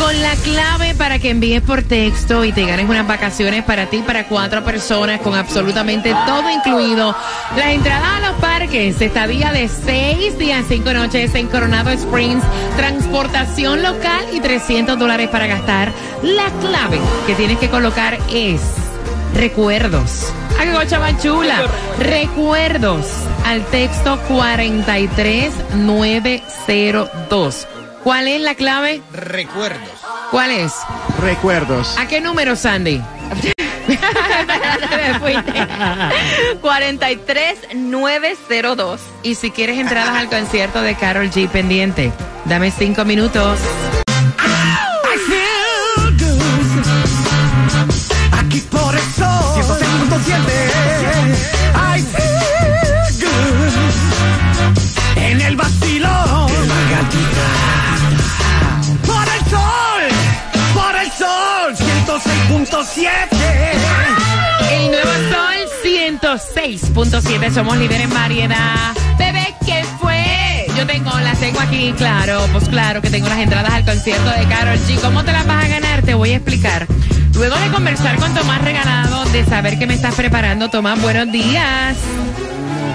Con la clave para que envíes por texto y te ganes unas vacaciones para ti, para cuatro personas, con absolutamente todo incluido. Las entradas a los parques, estadía de seis días, cinco noches en Coronado Springs, transportación local y 300 dólares para gastar. La clave que tienes que colocar es recuerdos. ¡Ah, qué gocha más chula! Recuerdos al texto 43902. ¿Cuál es la clave? Recuerdos. ¿Cuál es? Recuerdos. ¿A qué número, Sandy? 43902. Y si quieres entradas al concierto de Carol G pendiente, dame cinco minutos. El nuevo Sol 106.7. Somos líderes en variedad. Bebé, ¿qué fue? Yo tengo, las tengo aquí, claro, pues claro que tengo las entradas al concierto de Carol G. ¿Cómo te las vas a ganar? Te voy a explicar. Luego de conversar con Tomás Regalado, de saber que me estás preparando, Tomás, buenos días.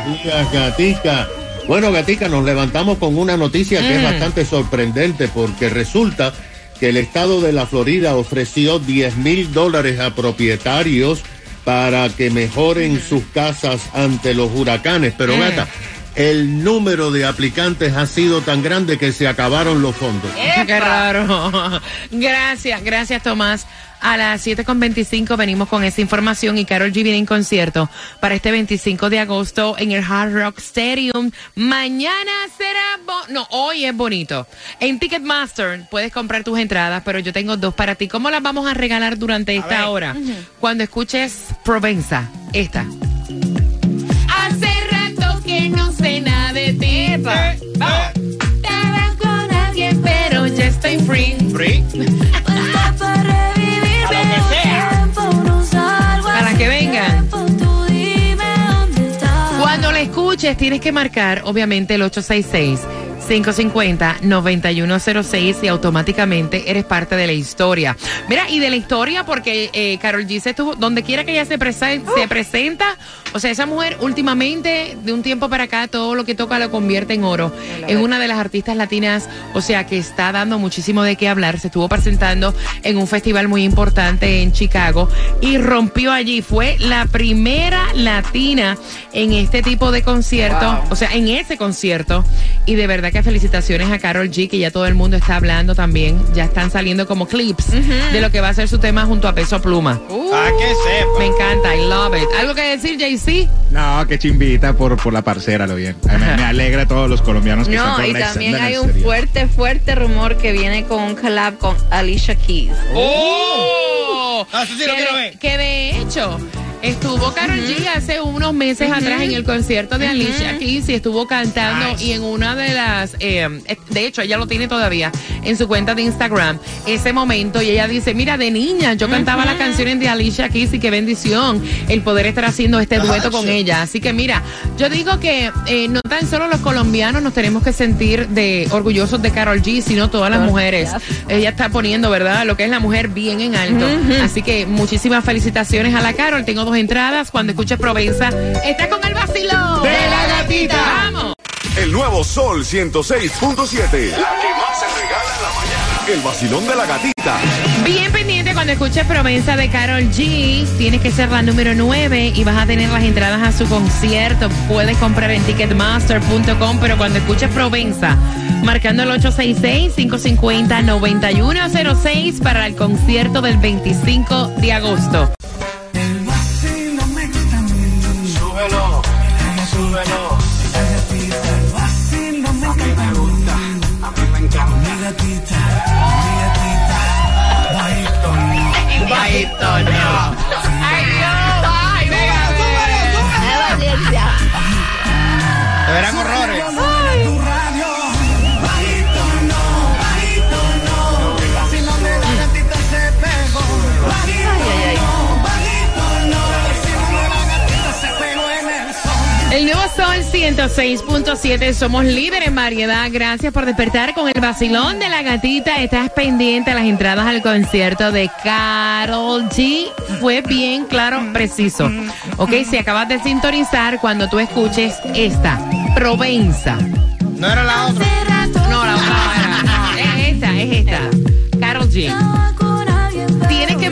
Buenos días, Gatica. Bueno, Gatica, nos levantamos con una noticia que es bastante sorprendente porque resulta que el estado de la Florida ofreció 10 mil dólares a propietarios para que mejoren sus casas ante los huracanes. Pero, Gata, el número de aplicantes ha sido tan grande que se acabaron los fondos. Qué raro. Gracias, gracias Tomás. A las 7.25 venimos con esa información y Carol G viene en concierto para este 25 de agosto en el Hard Rock Stadium. Mañana será, no, hoy es bonito. En Ticketmaster puedes comprar tus entradas, pero yo tengo dos para ti. ¿Cómo las vamos a regalar durante esta hora? Cuando escuches Provenza, esta. Hace rato que no sé nada de ti. Vamos. Estaba con alguien, pero ya estoy free. Free. Tienes que marcar, obviamente, el 866. 550-9106 y automáticamente eres parte de la historia. Mira, y de la historia porque eh, Carol G se estuvo, donde quiera que ella se, prese- se presenta, o sea, esa mujer últimamente, de un tiempo para acá, todo lo que toca lo convierte en oro. Es una de las artistas latinas, o sea, que está dando muchísimo de qué hablar. Se estuvo presentando en un festival muy importante en Chicago y rompió allí. Fue la primera latina en este tipo de concierto, o sea, en ese concierto. Y de verdad que felicitaciones a Carol G, que ya todo el mundo está hablando también. Ya están saliendo como clips de lo que va a ser su tema junto a Peso Pluma. A que sepa. Me encanta, I love it. ¿Algo que decir, JC? No, qué chimbita por, por la parcera, lo bien. Me, me alegra a todos los colombianos que están No, y también hay un exterior. fuerte, fuerte rumor que viene con un collab con Alicia Keys. ¡Oh! Ah, eso sí lo que, quiero ver. que de hecho, estuvo Carol G hace unos meses atrás en el concierto de Alicia Keys y estuvo cantando Nice. y en una de las, eh, de hecho ella lo tiene todavía en su cuenta de Instagram, ese momento y ella dice, mira, de niña yo cantaba las canciones de Alicia Keys y qué bendición el poder estar haciendo este dueto con ella. Así que mira, yo digo que eh, no tan solo los colombianos nos tenemos que sentir de orgullosos de Carol G, sino todas las mujeres. Ella está poniendo, ¿verdad? Lo que es la mujer bien en alto. Así que muchísimas felicitaciones a la Carol. Tengo dos entradas. Cuando escuches Provenza, está con el vacilón. De la gatita. Vamos. El nuevo Sol 106.7. La que más se regala en la mañana. El vacilón de la gatita. Bien pendiente cuando escuches Provenza de Carol G, tienes que ser la número 9 y vas a tener las entradas a su concierto. Puedes comprar en ticketmaster.com, pero cuando escuches Provenza, marcando el 866-550-9106 para el concierto del 25 de agosto. 106.7, somos líder en variedad. Gracias por despertar con el vacilón de la gatita. Estás pendiente a las entradas al concierto de Carol G. Fue bien claro, preciso. Ok, si acabas de sintonizar, cuando tú escuches esta, Provenza. No era la otra. No, la otra no era. Es esta, es esta. Carol G.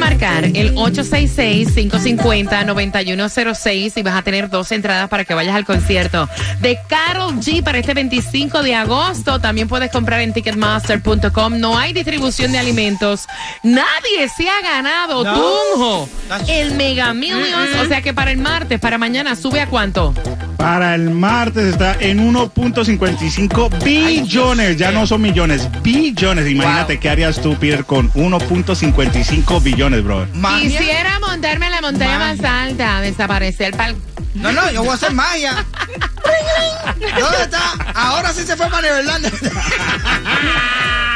Marcar el 866-550-9106 y vas a tener dos entradas para que vayas al concierto de Carol G para este 25 de agosto. También puedes comprar en ticketmaster.com. No hay distribución de alimentos. Nadie se ha ganado, No. Tunjo, el Mega Millions. O sea que para el martes, para mañana, sube a cuánto? Para el martes está en 1.55 billones. Ya no son millones, billones. Imagínate qué harías tú, Peter, con 1.55 billones, bro. Magia. Quisiera montarme en la montaña más alta, desaparecer para No, no, yo voy a hacer magia. ¿Dónde está? Ahora sí se fue para Neverland.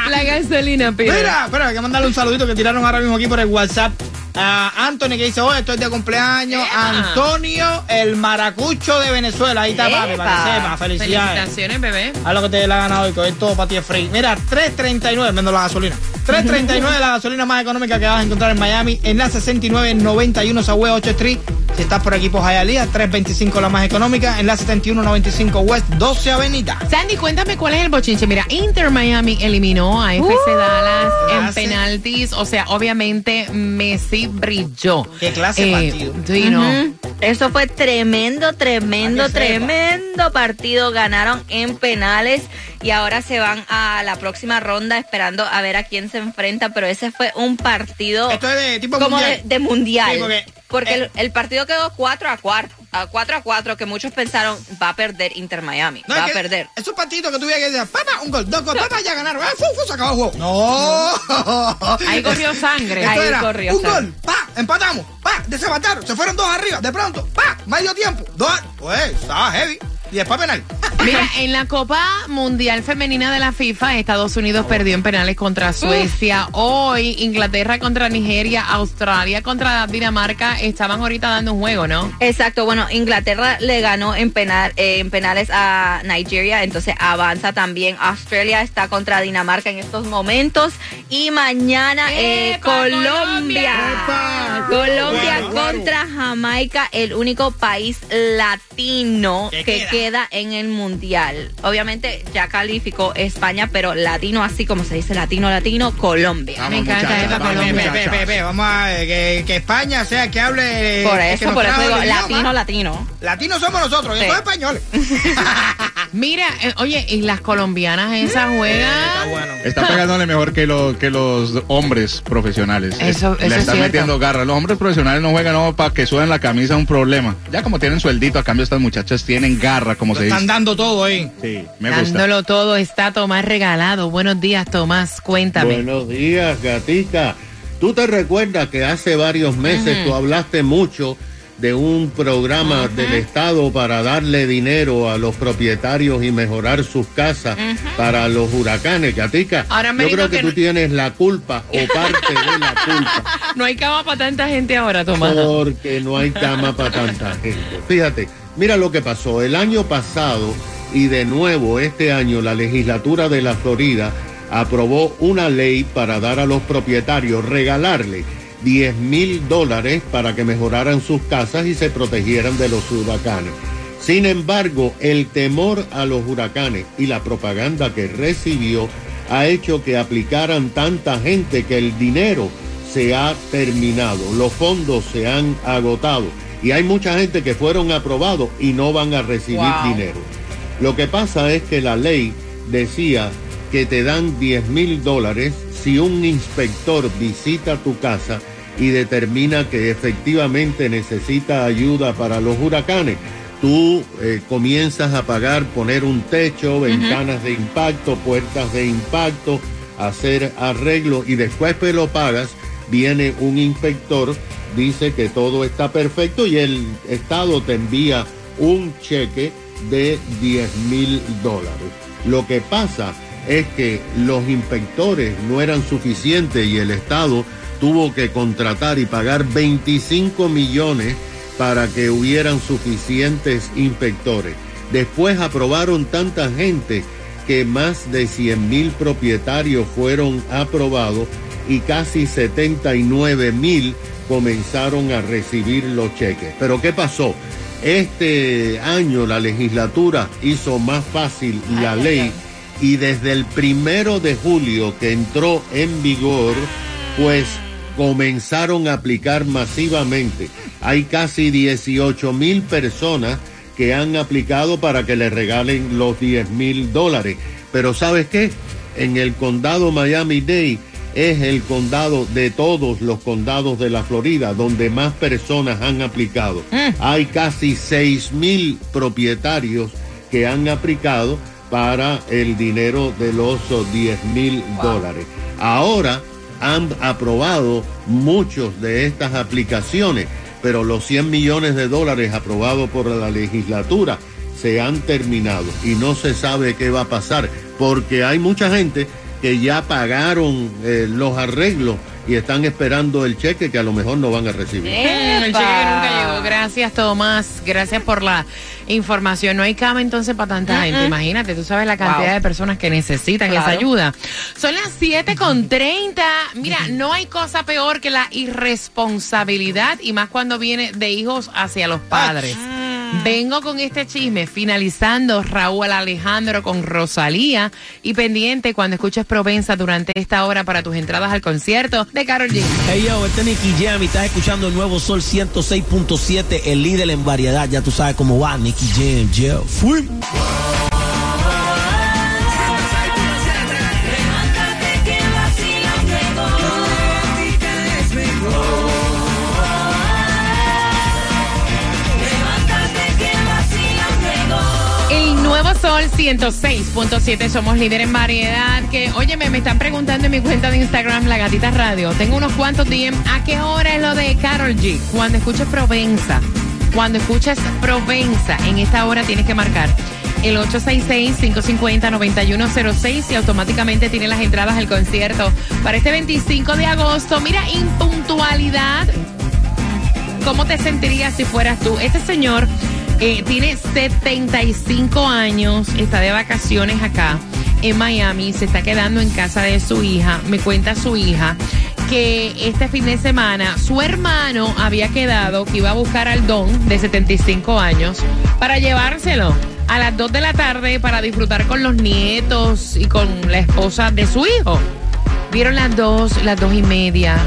la gasolina, Peter. Mira, espera, hay que mandarle un saludito que tiraron ahora mismo aquí por el WhatsApp. A Anthony que dice, oye, estoy de cumpleaños. Ea. Antonio, el maracucho de Venezuela. Ahí está, papi, para que Epa. sepa. Felicidades. Felicitaciones, bebé. Haz lo que te la gana hoy, que hoy todo para ti es free. Mira, 3.39, vendo la gasolina. 3.39 la gasolina más económica que vas a encontrar en Miami, en la 6991 Southwest 8 Street. Si estás por aquí por Hialeah, 3.25 la más económica, en la 7195 West 12 Avenida. Sandy, cuéntame cuál es el bochinche. Mira, Inter Miami eliminó a FC Dallas en clase. penaltis. O sea, obviamente Messi brilló. Qué clase de partido. sí, ¿no? Ujú. Eso fue tremendo, tremendo, tremendo partido. Ganaron en penales y ahora se van a la próxima ronda esperando a ver a quién se enfrenta. Pero ese fue un partido Esto es de tipo como mundial. de, de mundial. Sí, porque, porque eh, el, el partido quedó 4 a 4. A 4 a 4 que muchos pensaron va a perder Inter Miami. No, va es a perder. Es un partido que tuviera que decir, papá, un gol, dos goles, papá, ya ganaron. ¡Ah, fu, fu, se acabó el juego! ¡No! Ahí corrió sangre. Esto Ahí era corrió un sangre. gol, pa, empatamos, pa, desempataron, se fueron dos arriba, de pronto, pa, medio tiempo, dos, pues, estaba heavy, y después penal. Mira, en la Copa Mundial Femenina de la FIFA, Estados Unidos perdió en penales contra Suecia. Hoy, Inglaterra contra Nigeria, Australia contra Dinamarca, estaban ahorita dando un juego, ¿no? Exacto, bueno, Inglaterra le ganó en, penal, eh, en penales a Nigeria, entonces avanza también. Australia está contra Dinamarca en estos momentos y mañana eh, ¡Epa, Colombia. Colombia! Colombia Bueno, bueno. contra Jamaica, el único país latino ¿Qué que queda? Queda en el mundial. Obviamente ya calificó España, pero latino así como se dice latino latino, Colombia. Vamos, Me encanta esa vamos, Colombia. Ve, ve, muchachas. ve, ve, vamos a ver, que, que España sea que hable. Por que eso, nos por eso digo latino latino. Latinos somos nosotros, Sí. todos españoles. Mira, eh, oye, y las colombianas esas Está juegan. bueno. Está pegándole mejor que, lo- que los hombres profesionales. Eso- Es- eso Le es están cierto. metiendo garra. Los hombres profesionales no juegan no, para que suben la camisa, un problema. Ya como tienen sueldito, a cambio estas muchachas tienen garra, como Lo se están dice. dando todo ahí. Sí, me gusta. Dándolo todo, está Tomás regalado. Buenos días, Tomás, cuéntame. Buenos días, gatica. Tú te recuerdas que hace varios meses tú hablaste mucho de un programa del Estado para darle dinero a los propietarios y mejorar sus casas para los huracanes, gatica. Ahora me Yo creo que, que tú no- tienes la culpa o parte de la culpa. No hay cama para tanta gente ahora, Tomás. Porque no hay cama para tanta gente. Fíjate, mira lo que pasó. El año pasado y de nuevo este año la legislatura de la Florida aprobó una ley para dar a los propietarios, regalarle 10 mil dólares para que mejoraran sus casas y se protegieran de los huracanes. Sin embargo, el temor a los huracanes y la propaganda que recibió ha hecho que aplicaran tanta gente que el dinero se ha terminado. Los fondos se han agotado. Y hay mucha gente que fueron aprobados y no van a recibir Wow. dinero. Lo que pasa es que la ley decía que te dan 10 mil dólares si un inspector visita tu casa y determina que efectivamente necesita ayuda para los huracanes. Tú eh, comienzas a pagar, poner un techo, ventanas de impacto, puertas de impacto, hacer arreglo y después que lo pagas, viene un inspector, dice que todo está perfecto y el Estado te envía un cheque de 10 mil dólares. Lo que pasa es que los inspectores no eran suficientes y el Estado tuvo que contratar y pagar 25 millones para que hubieran suficientes inspectores. Después aprobaron tanta gente que más de 100 mil propietarios fueron aprobados y casi 79 mil comenzaron a recibir los cheques. Pero ¿qué pasó? Este año la legislatura hizo más fácil la ley y desde el primero de julio que entró en vigor, pues comenzaron a aplicar masivamente. Hay casi 18 mil personas que han aplicado para que le regalen los 10 mil dólares. Pero ¿sabes qué? En el condado Miami-Dade es el condado de todos los condados de la Florida donde más personas han aplicado. Hay casi 6 mil propietarios que han aplicado para el dinero de los oh, 10 mil dólares. Ahora han aprobado muchos de estas aplicaciones, pero los 100 millones de dólares aprobados por la legislatura se han terminado y no se sabe qué va a pasar, porque hay mucha gente que ya pagaron eh, los arreglos y están esperando el cheque que a lo mejor no van a recibir. Mm, el cheque nunca llegó. Gracias, Tomás. Gracias por la información. No hay cama entonces para tanta gente. Imagínate, tú sabes la cantidad Wow. de personas que necesitan esa ayuda. Son las 7 con 30. Mira, no hay cosa peor que la irresponsabilidad y más cuando viene de hijos hacia los padres. Vengo con este chisme finalizando Raúl Alejandro con Rosalía y pendiente cuando escuches Provenza durante esta hora para tus entradas al concierto de Carol G. Hey yo, este es Nicky Jam y estás escuchando el nuevo Sol 106.7, el líder en variedad. Ya tú sabes cómo va, Nicky Jam, yo. Fui. 106.7, somos líder en variedad. Que, óyeme, me están preguntando en mi cuenta de Instagram, La Gatita Radio. Tengo unos cuantos DM. ¿A qué hora es lo de Carol G? Cuando escuches Provenza. Cuando escuches Provenza, en esta hora tienes que marcar el 866-550-9106 y automáticamente tiene las entradas al concierto para este 25 de agosto. Mira, impuntualidad ¿Cómo te sentirías si fueras tú? Este señor eh, tiene 75 años, está de vacaciones acá en Miami, se está quedando en casa de su hija. Me cuenta su hija que este fin de semana su hermano había quedado que iba a buscar al don de 75 años para llevárselo a las 2 de la tarde para disfrutar con los nietos y con la esposa de su hijo. Vieron las dos, las dos y media.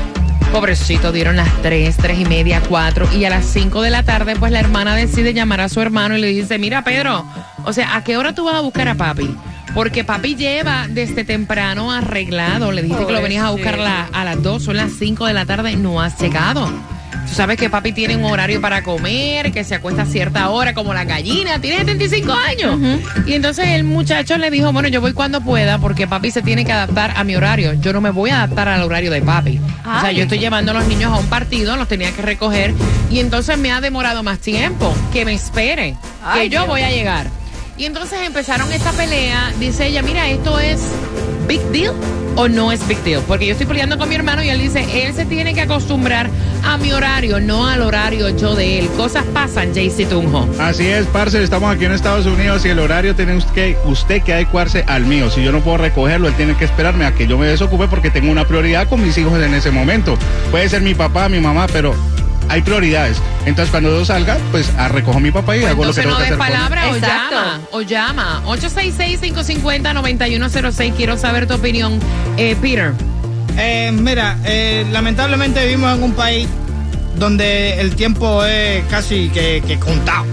Pobrecito, dieron las tres, tres y media, cuatro. Y a las cinco de la tarde, pues la hermana decide llamar a su hermano y le dice, mira Pedro, o sea, ¿a qué hora tú vas a buscar a papi? Porque papi lleva desde temprano arreglado. Le dijiste que lo venías a buscar la- a las dos, son las cinco de la tarde, no has llegado. Tú sabes que papi tiene un horario para comer, que se acuesta a cierta hora, como la gallina, tiene 75 años. Y entonces el muchacho le dijo, bueno, yo voy cuando pueda, porque papi se tiene que adaptar a mi horario. Yo no me voy a adaptar al horario de papi. O sea, yo estoy llevando a los niños a un partido, los tenía que recoger, y entonces me ha demorado más tiempo. Que me espere, Ay, que yo voy a llegar. Y entonces empezaron esta pelea. Dice ella, mira, esto es big deal o no es big. Porque yo estoy peleando con mi hermano y él dice, él se tiene que acostumbrar a mi horario, no al horario yo de él. Cosas pasan, Jaycee Tunjo. Así es, parce, estamos aquí en Estados Unidos y el horario tiene usted que adecuarse al mío. Si yo no puedo recogerlo, él tiene que esperarme a que yo me desocupe porque tengo una prioridad con mis hijos en ese momento. Puede ser mi papá, mi mamá, pero hay prioridades. Entonces cuando yo salga, pues a recojo a mi papá y hago lo que tengo no que hacer. con él. palabra o Exacto. llama, o llama. 866-550-9106. Quiero saber tu opinión. Eh, Peter, Eh, mira, eh, lamentablemente vivimos en un país donde el tiempo es casi que, que contado.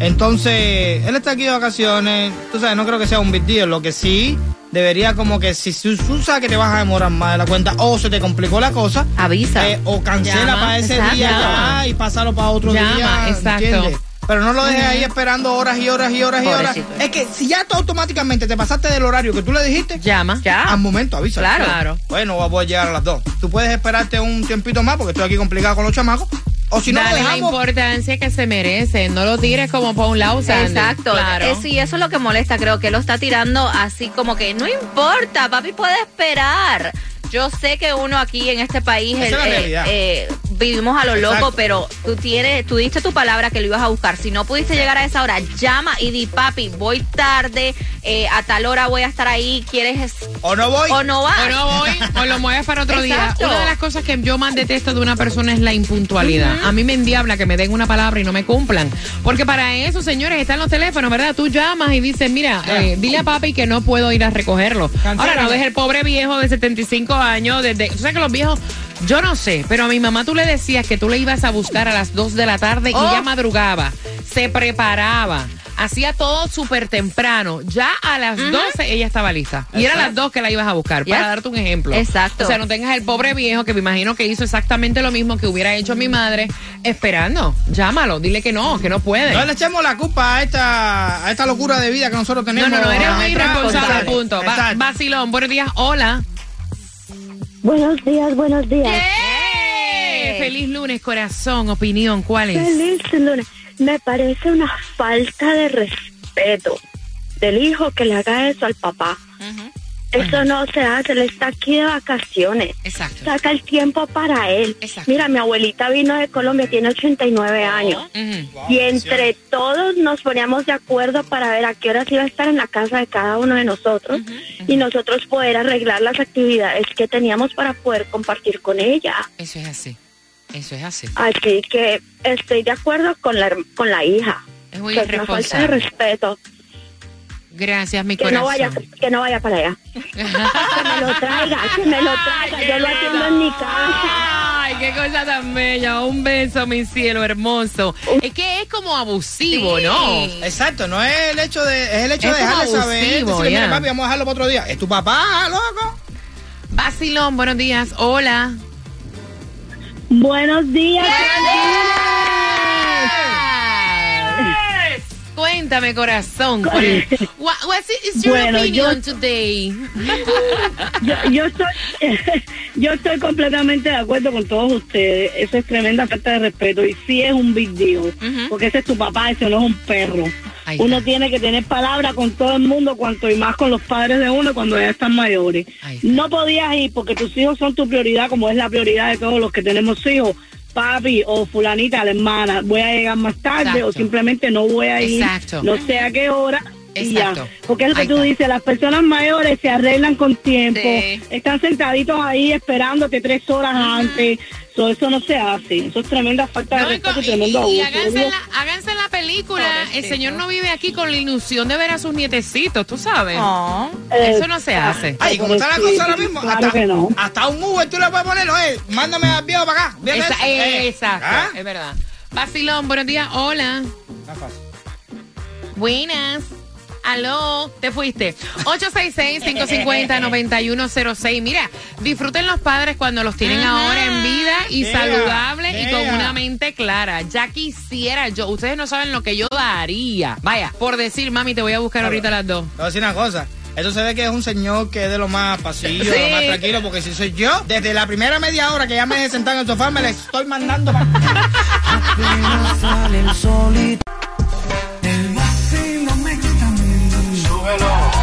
Entonces, él está aquí de vacaciones, tú sabes, no creo que sea un big deal. Lo que sí debería como que si tú, tú sabes que te vas a demorar más de la cuenta o se te complicó la cosa, Avisa. eh, o cancela Llama, para ese exacto. día ya y pásalo para otro Llama, día. exacto. ¿entiendes? Pero no lo dejes ahí esperando horas y horas y horas y horas. Es que si ya tú automáticamente te pasaste del horario que tú le dijiste, Llama. Ya. al momento avisa. Claro. Claro. Bueno, voy a llegar a las dos. Tú puedes esperarte un tiempito más porque estoy aquí complicado con los chamacos. O si no, lo Dale la importancia que se merece. No lo tires como para un lado, Sandy. Exacto, Claro. Eh, sí, eso es lo que molesta, creo que lo está tirando así como que no importa, papi puede esperar. Yo sé que uno aquí en este país Esa es la eh, realidad. eh, vivimos a lo Exacto. loco, pero tú tienes, tú diste tu palabra que lo ibas a buscar. Si no pudiste llegar a esa hora, llama y di, papi, voy tarde, eh, a tal hora voy a estar ahí, ¿quieres O no voy. o no vas? O no voy, o lo mueves para otro Exacto. día. Una de las cosas que yo más detesto de una persona es la impuntualidad. A mí me endiabla que me den una palabra y no me cumplan. Porque para eso, señores, están los teléfonos, ¿verdad? Tú llamas y dices, mira, eh, dile a papi que no puedo ir a recogerlo. Ahora, no dejes el pobre viejo de 75 años, desde... Tú sabes que los viejos... Yo no sé, pero a mi mamá tú le decías que tú le ibas a buscar a las 2 de la tarde y Oh. ella madrugaba, se preparaba, hacía todo súper temprano. Ya a las 12 ella estaba lista. Y era a las 2 que la ibas a buscar, para darte un ejemplo. Exacto. O sea, no tengas el pobre viejo que me imagino que hizo exactamente lo mismo que hubiera hecho mi madre esperando. Llámalo, dile que no, que no puede. No le echemos la culpa a esta, a esta locura de vida que nosotros No, tenemos. no, no, eres un atrás. irresponsable, punto. Exacto. vacilón, buenos días, hola. Buenos días, buenos días. ¡Eh! Feliz lunes, corazón, opinión, ¿cuál es? Feliz lunes. Me parece una falta de respeto del hijo que le haga eso al papá. Eso no se hace, él está aquí de vacaciones. Exacto. Saca el tiempo para él. Exacto. Mira, mi abuelita vino de Colombia, tiene 89 años. Ujú. Y entre todos nos poníamos de acuerdo para ver a qué horas iba a estar en la casa de cada uno de nosotros y nosotros poder arreglar las actividades que teníamos para poder compartir con ella. Eso es así. Eso es así. Así que estoy de acuerdo con la, con la hija. Es muy Que es una falta de irresponsable. respeto. Gracias, mi Que corazón. no, vaya, que no vaya para allá. Que me lo traiga, que me lo traiga. Yo lo atiendo en mi casa. Ay, qué cosa tan bella. Un beso, mi cielo hermoso. Es que es como abusivo, Sí. ¿no? Exacto, no es el hecho de, es el hecho Es de dejarle como saber. abusivo, decirle, mira, ya. papi, vamos a dejarlo para otro día. Es tu papá, loco. Vacilón, buenos días. Hola. Buenos días. Cuéntame, corazón. ¿cuál what's is your Bueno, opinion yo- today? Yo, yo estoy, yo estoy completamente de acuerdo con todos ustedes. Eso es tremenda falta de respeto. Y sí es un big deal. Porque ese es tu papá, ese no es un perro. Ahí Uno está. tiene que tener palabra con todo el mundo, cuanto y más con los padres de uno cuando ya están mayores. Está. No podías ir porque tus hijos son tu prioridad, como es la prioridad de todos los que tenemos hijos. Papi o fulanita, la hermana, voy a llegar más tarde Exacto. o simplemente no voy a ir, Exacto. no sé a qué hora. Y ya. Exacto. Porque es lo que tú dices, las personas mayores se arreglan con tiempo, Sí. están sentaditos ahí esperándote tres horas antes. So, eso no se hace. Eso es tremenda falta de No, respeto y tremendo abuso. y háganse, la, háganse la película. El señor no vive aquí con la ilusión de ver a sus nietecitos, tú sabes. Oh. Eso no se hace. Ay, como está la cosa ahora mismo, Claro hasta, que no. hasta un Uber tú le puedes poner, oye, mándame al viejo para acá. Esa- eso. Eh, exacto, ¿ah? es verdad. Vacilón, buenos días. Hola. Buenas. Aló, te fuiste. 866-550-9106. Mira, disfruten los padres cuando los tienen ahora en vida y Yeah, saludables y con yeah. una mente clara. Ya quisiera yo. Ustedes no saben lo que yo daría. Vaya, por decir, mami, te voy a buscar ahorita las dos. Te voy a decir una cosa. Eso se ve que es un señor que es de lo más pasillo, de lo más tranquilo, porque si soy yo, desde la primera media hora que ya me he sentado en el sofá, me le estoy mandando pa- alone.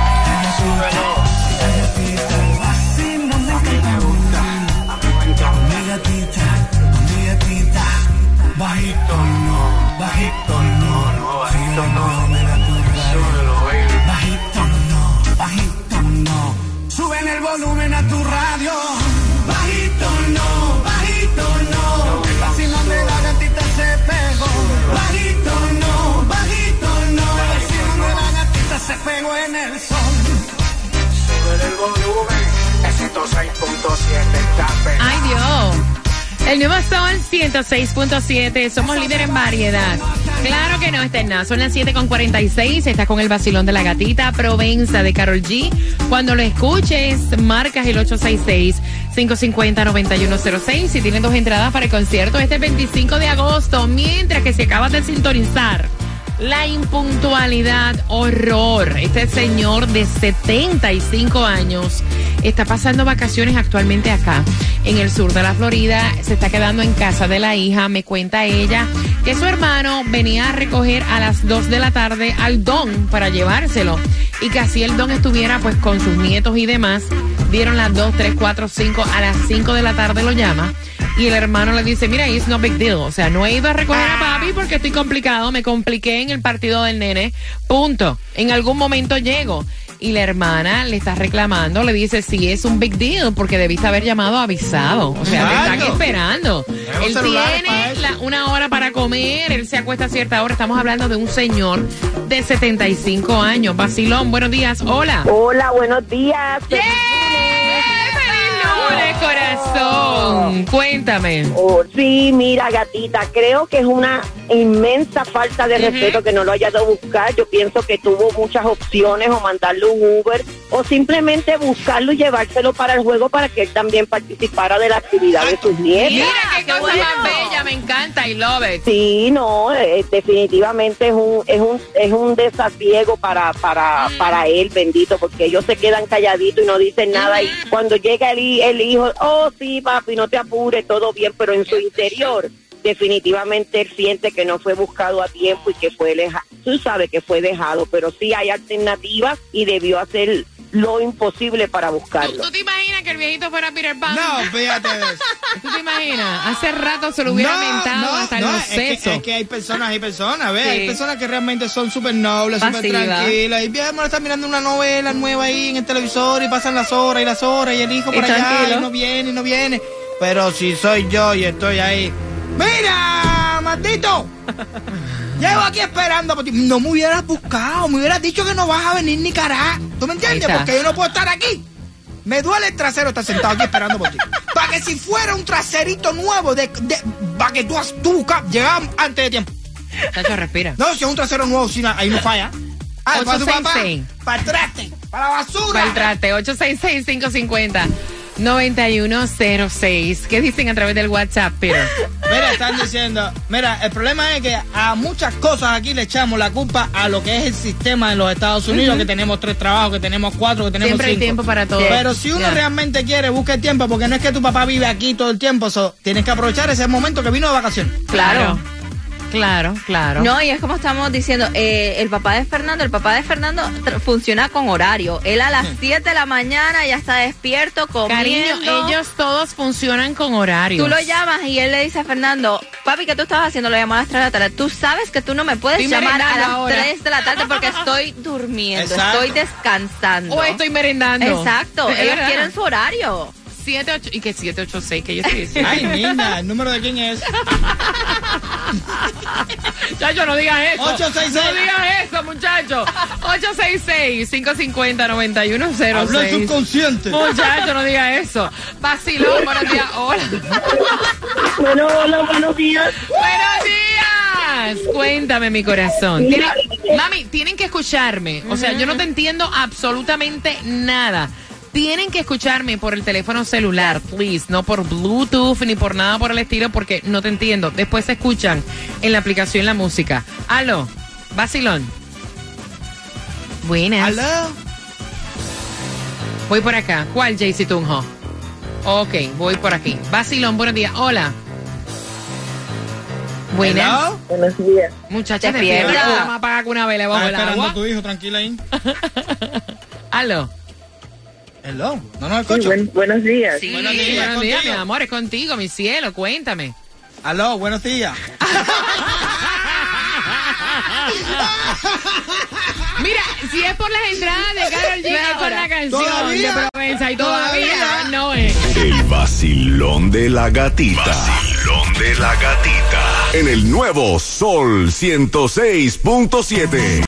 El nuevo Sol 106.7. Somos líder en variedad. Claro que no, está. Son las 7.46. Estás con el vacilón de la gatita Provenza de Carol G. Cuando lo escuches, marcas el 866-550-9106. Si tienes dos entradas para el concierto este 25 de agosto, mientras que se acabas de sintonizar. La impuntualidad, horror. Este señor de 75 años está pasando vacaciones actualmente acá, en el sur de la Florida. Se está quedando en casa de la hija. Me cuenta ella que su hermano venía a recoger a las 2 de la tarde al don para llevárselo. Y que así el don estuviera pues con sus nietos y demás. Dieron las 2, 3, 4, 5. A las 5 de la tarde lo llama. Y el hermano le dice, mira, it's no big deal. O sea, no he ido a recoger a papi porque estoy complicado. Me compliqué en el partido del nene. Punto. En algún momento llego. Y la hermana le está reclamando, le dice, sí, es un big deal porque debiste haber llamado avisado. O sea, te están esperando. Él tiene la- una hora para comer, él se acuesta a cierta hora. Estamos hablando de un señor de 75 años. Basilón, buenos días. Hola. Hola, buenos días. ¡Yeah! ¡Feliz lunes, corazón! Cuéntame. Oh, sí, mira, gatita, creo que es una inmensa falta de respeto que no lo haya ido a buscar. Yo pienso que tuvo muchas opciones o mandarle un Uber o simplemente buscarlo y llevárselo para el juego para que él también participara de la actividad de sus nietos. Mira qué qué cosa bueno. más bella, me encanta, I love it. Sí, no, eh, definitivamente es un es un es un desasiego para para para él, bendito, porque ellos se quedan calladitos y no dicen nada y cuando llega el, el hijo, oh sí, papi, no te apures, todo bien, pero en su interior definitivamente él siente que no fue buscado a tiempo y que fue dejado, tú sabes que fue dejado, pero sí hay alternativas y debió hacer lo imposible para ¿Tú, buscarlo. tú te imaginas que el viejito fuera Peter Pan? No, fíjate de eso. ¿Tú te imaginas? Hace rato se lo hubiera mentado hasta en los es que, sesos. es que hay personas, hay personas, ¿ves? Sí. Hay personas que realmente son súper nobles, súper tranquilas. Y bien, están mirando una novela nueva ahí en el televisor y pasan las horas y las horas y el hijo Y por allá tranquilo. y no viene y no viene. Pero si soy yo y estoy ahí, ¡mira, maldito! Llevo aquí esperando por ti. No me hubieras buscado, me hubieras dicho que no vas a venir ni carajo. ¿Tú me entiendes? Porque yo no puedo estar aquí. Me duele el trasero estar sentado aquí esperando por ti. Para que si fuera un traserito nuevo, de, de para que tú, tú llegas antes de tiempo. Tacho, respira. No, si es un trasero nuevo, si ahí no falla. Ah, para tu papá. Para el traste. Para la basura. Para el traste. 866-550. 9106. ¿Qué dicen a través del WhatsApp, pero? Mira, están diciendo, mira, el problema es que a muchas cosas aquí le echamos la culpa a lo que es el sistema en los Estados Unidos, que tenemos tres trabajos, que tenemos cuatro, que tenemos Siempre cinco. hay tiempo para todo. Pero si uno realmente quiere, busca el tiempo, porque no es que tu papá vive aquí todo el tiempo, so, tienes que aprovechar ese momento que vino de vacaciones. claro claro. No, y es como estamos diciendo, eh, el papá de Fernando, el papá de Fernando funciona con horario. Él a las 7 de la mañana ya está despierto, Cariño, comiendo. ellos todos funcionan con horario. Tú lo llamas y él le dice a Fernando, papi, ¿qué tú estabas haciendo? Lo llamó a las 3 de la tarde. Tú sabes que tú no me puedes Estoy llamar a las ahora. 3 de la tarde porque estoy durmiendo, Exacto. estoy descansando. O estoy merendando. Exacto, Es ellos verdad. quieren su horario. 78 ¿Y qué 786? Que yo estoy diciendo. Ay, linda, ¿el número de quién es? Chacho, no digas eso. 866. No digas eso, muchacho. 866-550-9106. Habló el subconsciente. Muchacho, no digas eso. Vacilón, buenos días. Hola. Bueno, hola, buenos días. Buenos días. Cuéntame, mi corazón. Tienen- mami, tienen que escucharme. O sea, yo no te entiendo absolutamente nada. Tienen que escucharme por el teléfono celular, please. No por Bluetooth ni por nada por el estilo, porque no te entiendo. Después se escuchan en la aplicación la música. Aló, Vacilón. Buenas. ¿Aló? Voy por acá. ¿Cuál, Jaycee Tunjo? Ok, voy por aquí. Vacilón, buenos días. Hola. Buenas. ¿Hello? Buenos días. Muchachas, Despierta. despierta. Vamos a apagar con una vela el esperando a tu hijo, tranquila ahí. Aló. Hello. No, no, Sí, escucho. buen- buenos días. Sí, Buenos días, buenos días, mi amor. Es contigo, mi cielo. Cuéntame. Aló, buenos días. Mira, si es por las entradas de Carol G, es por la canción Todavía. de Provenza y todavía, Todavía. no es. El vacilón de la gatita. Vacilón de la gatita. En el nuevo Sol 106.7.